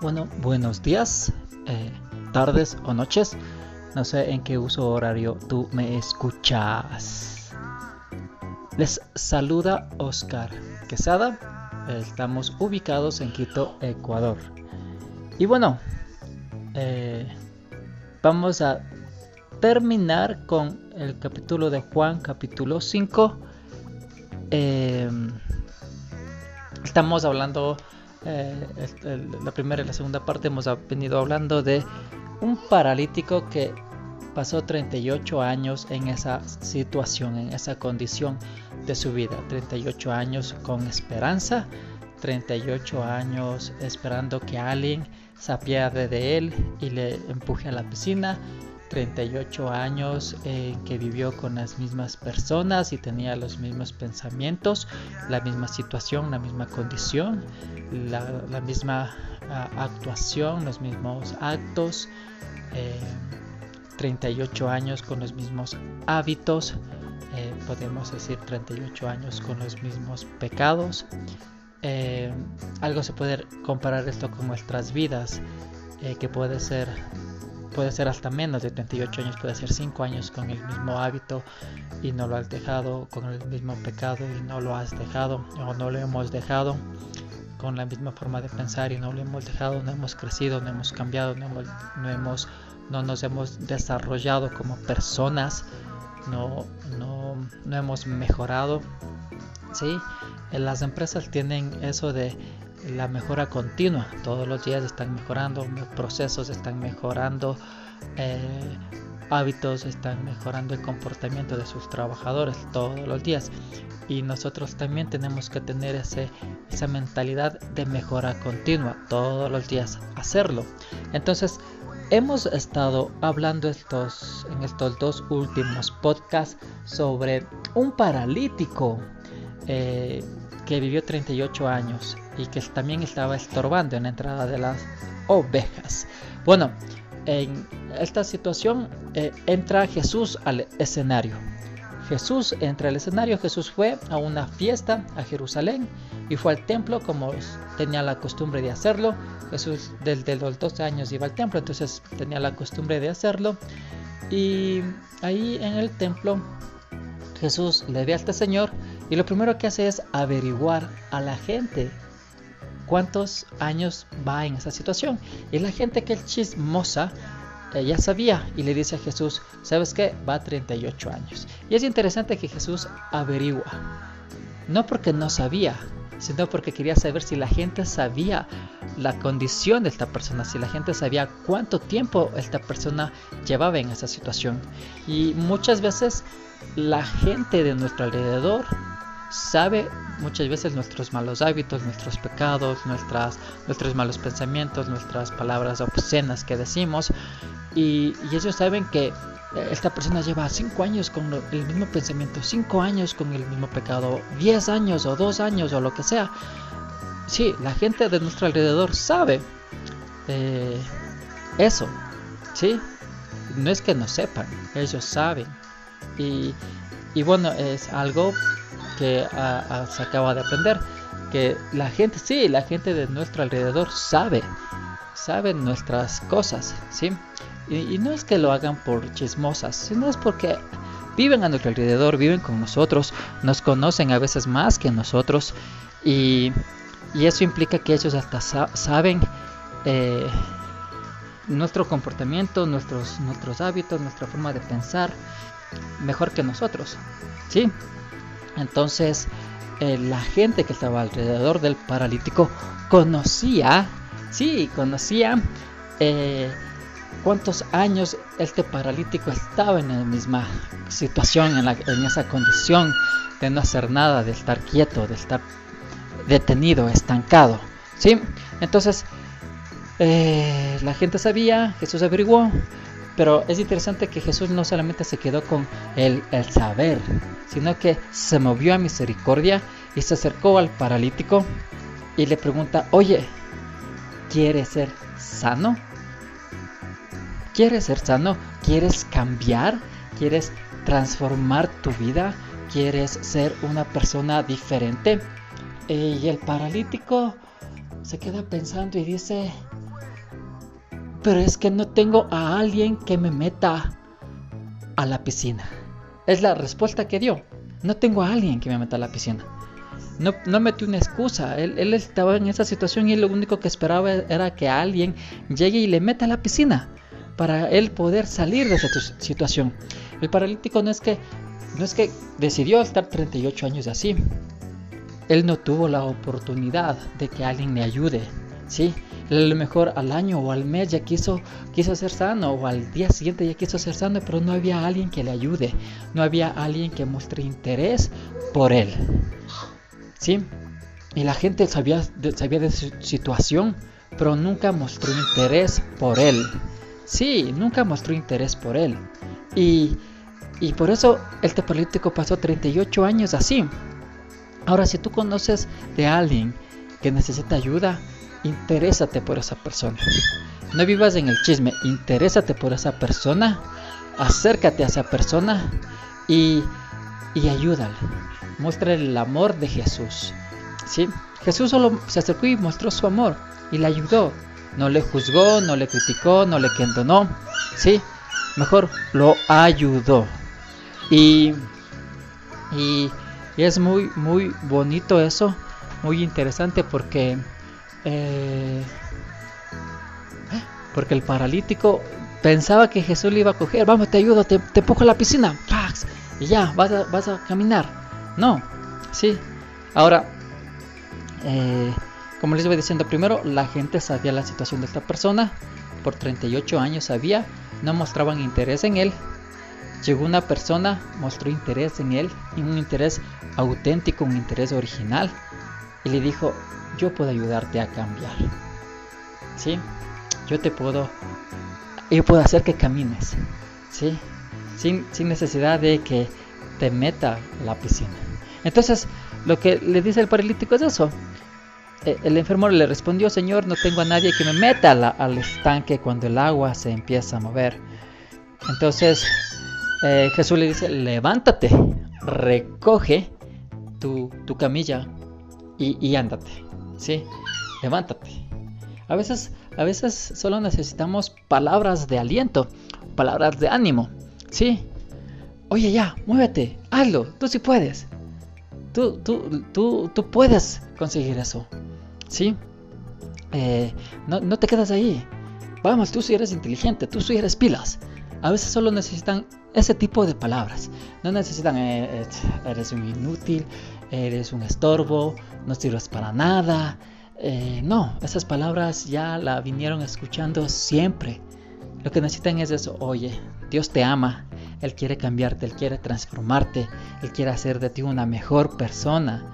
Bueno, buenos días, eh, tardes o noches. No sé en qué uso horario tú me escuchas. Les saluda Oscar Quesada. Estamos ubicados en Quito, Ecuador. Y bueno, eh, vamos a terminar con el capítulo de Juan, capítulo 5. Eh, estamos hablando eh, la primera y la segunda parte hemos venido hablando de un paralítico que pasó 38 años en esa situación, en esa condición de su vida. 38 años con esperanza, 38 años esperando que alguien se apiade de él y le empuje a la piscina, 38 años en que vivió con las mismas personas y tenía los mismos pensamientos, la misma situación, la misma condición, la, misma actuación, los mismos actos, 38 eh, años con los mismos hábitos, eh, podemos decir 38 años con los mismos pecados. Eh, algo se puede comparar esto con nuestras vidas, que puede ser puede ser hasta menos de 38 años, puede ser 5 años con el mismo hábito y no lo has dejado, con el mismo pecado y no lo has dejado o no lo hemos dejado, con la misma forma de pensar y no lo hemos dejado, no hemos crecido, no hemos cambiado, no, hemos, no, nos hemos desarrollado como personas, no, no, no hemos mejorado. ¿sí? Las empresas tienen eso de la mejora continua. Todos los días están mejorando, procesos están mejorando, eh, hábitos están mejorando el comportamiento de sus trabajadores todos los días. Y nosotros también tenemos que tener ese, esa mentalidad de mejora continua todos los días, hacerlo. Entonces, hemos estado hablando estos, en estos dos últimos podcasts sobre un paralítico. Eh, que vivió 38 años y que también estaba estorbando en la entrada de las ovejas. Bueno, en esta situación eh, entra Jesús al escenario. Jesús entra al escenario, Jesús fue a una fiesta a Jerusalén y fue al templo como tenía la costumbre de hacerlo. Jesús desde los 12 años iba al templo, entonces tenía la costumbre de hacerlo. Y ahí en el templo Jesús le ve a este señor y lo primero que hace es averiguar a la gente cuántos años va en esa situación. Y la gente que es chismosa eh, ya sabía y le dice a Jesús, ¿sabes qué? Va a 38 años. Y es interesante que Jesús averigua. No porque no sabía, sino porque quería saber si la gente sabía la condición de esta persona, si la gente sabía cuánto tiempo esta persona llevaba en esa situación. Y muchas veces la gente de nuestro alrededor sabe muchas veces nuestros malos hábitos, nuestros pecados, nuestras, nuestros malos pensamientos, nuestras palabras obscenas que decimos. Y, ellos saben que esta persona lleva 5 años con el mismo pensamiento, 5 años con el mismo pecado, 10 años o 2 años o lo que sea. Sí, la gente de nuestro alrededor sabe eh, eso. Sí, no es que no sepan, ellos saben. Y, y bueno, es algo que se acaba de aprender. Que la gente, sí, la gente de nuestro alrededor sabe, sabe nuestras cosas, ¿sí? Y, no es que lo hagan por chismosas, sino es porque viven a nuestro alrededor, viven con nosotros, nos conocen a veces más que nosotros y, y eso implica que ellos hasta saben eh, nuestro comportamiento, nuestros, nuestros hábitos, nuestra forma de pensar mejor que nosotros, ¿sí? Entonces, eh, la gente que estaba alrededor del paralítico conocía, sí, conocía eh, cuántos años este paralítico estaba en la misma situación, en, esa condición de no hacer nada, de estar quieto, de estar detenido, estancado. ¿sí? Entonces, eh, la gente sabía, Jesús averiguó, pero es interesante que Jesús no solamente se quedó con el, saber, sino que se movió a misericordia y se acercó al paralítico y le pregunta, oye, ¿quieres ser sano? ¿Quieres ser sano? ¿Quieres cambiar? ¿Quieres transformar tu vida? ¿Quieres ser una persona diferente? Y el paralítico se queda pensando y dice, pero es que no tengo a alguien que me meta a la piscina. Es la respuesta que dio. No tengo a alguien que me meta a la piscina. No, no metió una excusa. Él, él, estaba en esa situación y lo único que esperaba era que alguien llegue y le meta a la piscina para él poder salir de esa situación. El paralítico no es que no es que decidió estar 38 años así. Él no tuvo la oportunidad de que alguien le ayude, ¿sí? A lo mejor al año o al mes ya quiso, quiso ser sano o al día siguiente ya quiso ser sano, pero no había alguien que le ayude, no había alguien que muestre interés por él. ¿Sí? Y la gente sabía sabía de su situación, pero nunca mostró interés por él. Sí, nunca mostró interés por él. Y, y por eso el paralítico pasó 38 años así. Ahora, si tú conoces de alguien que necesita ayuda, interésate por esa persona. No vivas en el chisme, interésate por esa persona, acércate a esa persona y, y ayúdale. Muestra el amor de Jesús. ¿sí? Jesús solo se acercó y mostró su amor y le ayudó. No le juzgó, no le criticó, no le condonó. ¿sí? Mejor lo ayudó. Y, y, y es muy, muy bonito eso, muy interesante porque eh, porque el paralítico pensaba que Jesús le iba a coger, vamos, te ayudo, te, te empujo a la piscina, y ya, vas a, vas a caminar. No, sí. Ahora, eh, como les iba diciendo, primero la gente sabía la situación de esta persona, por 38 años sabía, no mostraban interés en él. Llegó una persona, mostró interés en él, un interés auténtico, un interés original, y le dijo, yo puedo ayudarte a cambiar. ¿Sí? Yo te puedo, yo puedo hacer que camines. ¿Sí? Sin, sin necesidad de que te meta la piscina. Entonces, lo que le dice el paralítico es eso. Eh, el enfermo le respondió, Señor, no tengo a nadie que me meta al estanque cuando el agua se empieza a mover. Entonces eh, Jesús le dice, levántate, recoge tu, tu camilla y, y ándate. ¿Sí? Levántate. A veces, a veces solo necesitamos palabras de aliento, palabras de ánimo, ¿sí? Oye ya, muévete, hazlo, tú sí puedes. Tú, tú, tú, tú puedes conseguir eso, ¿sí? Eh, no, no te quedas ahí. Vamos, tú sí eres inteligente, tú sí eres pilas. A veces solo necesitan ese tipo de palabras. No necesitan, eh, eres un inútil, eres un estorbo, no sirves para nada. Eh, no, esas palabras ya la vinieron escuchando siempre. Lo que necesitan es eso, oye, Dios te ama, Él quiere cambiarte, Él quiere transformarte, Él quiere hacer de ti una mejor persona,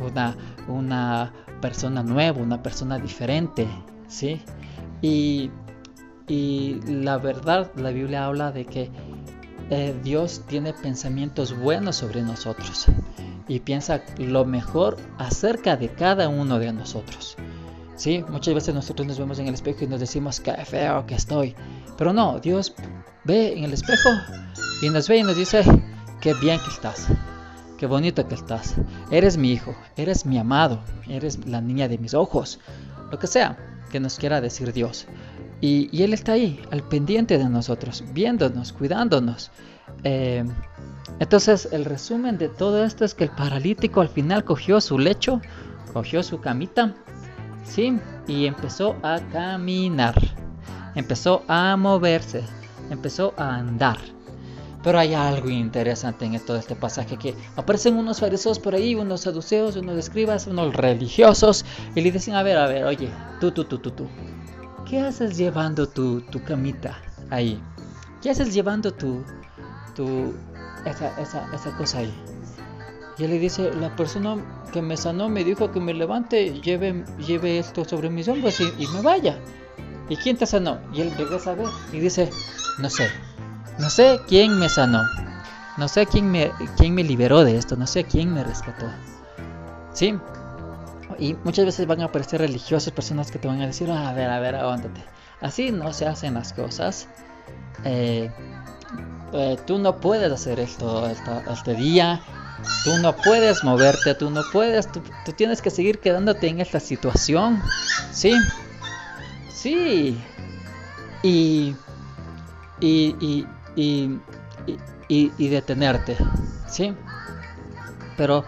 una, una persona nueva, una persona diferente, ¿sí? Y, y la verdad, la Biblia habla de que eh, Dios tiene pensamientos buenos sobre nosotros y piensa lo mejor acerca de cada uno de nosotros. Sí, muchas veces nosotros nos vemos en el espejo y nos decimos que feo que estoy, pero no, Dios ve en el espejo y nos ve y nos dice qué bien que estás, qué bonito que estás, eres mi hijo, eres mi amado, eres la niña de mis ojos, lo que sea que nos quiera decir Dios. Y, Él está ahí, al pendiente de nosotros, viéndonos, cuidándonos. Eh, entonces, el resumen de todo esto es que el paralítico al final cogió su lecho, cogió su camita, ¿sí? Y empezó a caminar, empezó a moverse, empezó a andar. Pero hay algo interesante en todo este pasaje que aparecen unos fariseos por ahí, unos saduceos, unos escribas, unos religiosos y le dicen, a ver, a ver, oye, tú, tú, tú, tú, tú, ¿qué haces llevando tu, tu camita ahí? ¿Qué haces llevando tu, tu, esa, esa, esa cosa ahí? Y él le dice, la persona que me sanó me dijo que me levante, lleve, lleve esto sobre mis hombros y, y me vaya. ¿Y quién te sanó? Y él regresa a ver y dice, no sé, no sé quién me sanó, no sé quién me, quién me liberó de esto, no sé quién me rescató. ¿Sí? Y muchas veces van a aparecer religiosas personas que te van a decir, a ver, a ver, aguántate. Así no se hacen las cosas. Eh, eh, tú no puedes hacer esto este día. Tú no puedes moverte, tú no puedes, tú, tú, tienes que seguir quedándote en esta situación. Sí, sí. y, y, y, y, detenerte, ¿sí? Pero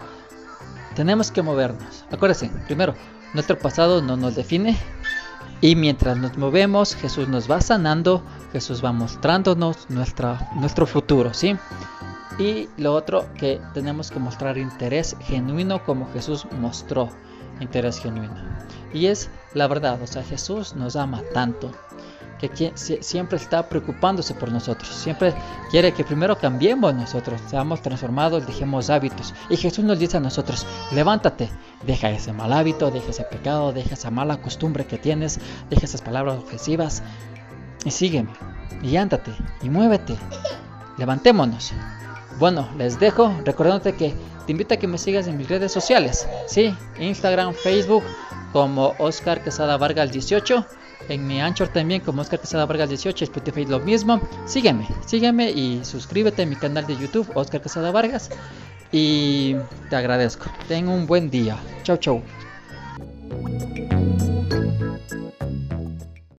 tenemos que movernos. Acuérdense, primero, nuestro pasado no nos define y mientras nos movemos, Jesús nos va sanando, Jesús va mostrándonos nuestra, nuestro futuro, ¿sí? Y lo otro, que tenemos que mostrar interés genuino como Jesús mostró interés genuino. Y es la verdad, o sea, Jesús nos ama tanto que siempre está preocupándose por nosotros, siempre quiere que primero cambiemos nosotros, seamos transformados, dejemos hábitos. Y Jesús nos dice a nosotros, levántate, deja ese mal hábito, deja ese pecado, deja esa mala costumbre que tienes, deja esas palabras ofensivas y sígueme, y ándate, y muévete, levantémonos. Bueno, les dejo recordándote que te invito a que me sigas en mis redes sociales, sí, Instagram, Facebook, como Oscar Quesada Vargas 18 en mi Anchor también como Oscar Quesada Vargas 18, Spotify lo mismo. Sígueme, sígueme y suscríbete a mi canal de YouTube Oscar Quesada Vargas y te agradezco. Ten un buen día. Chau chau.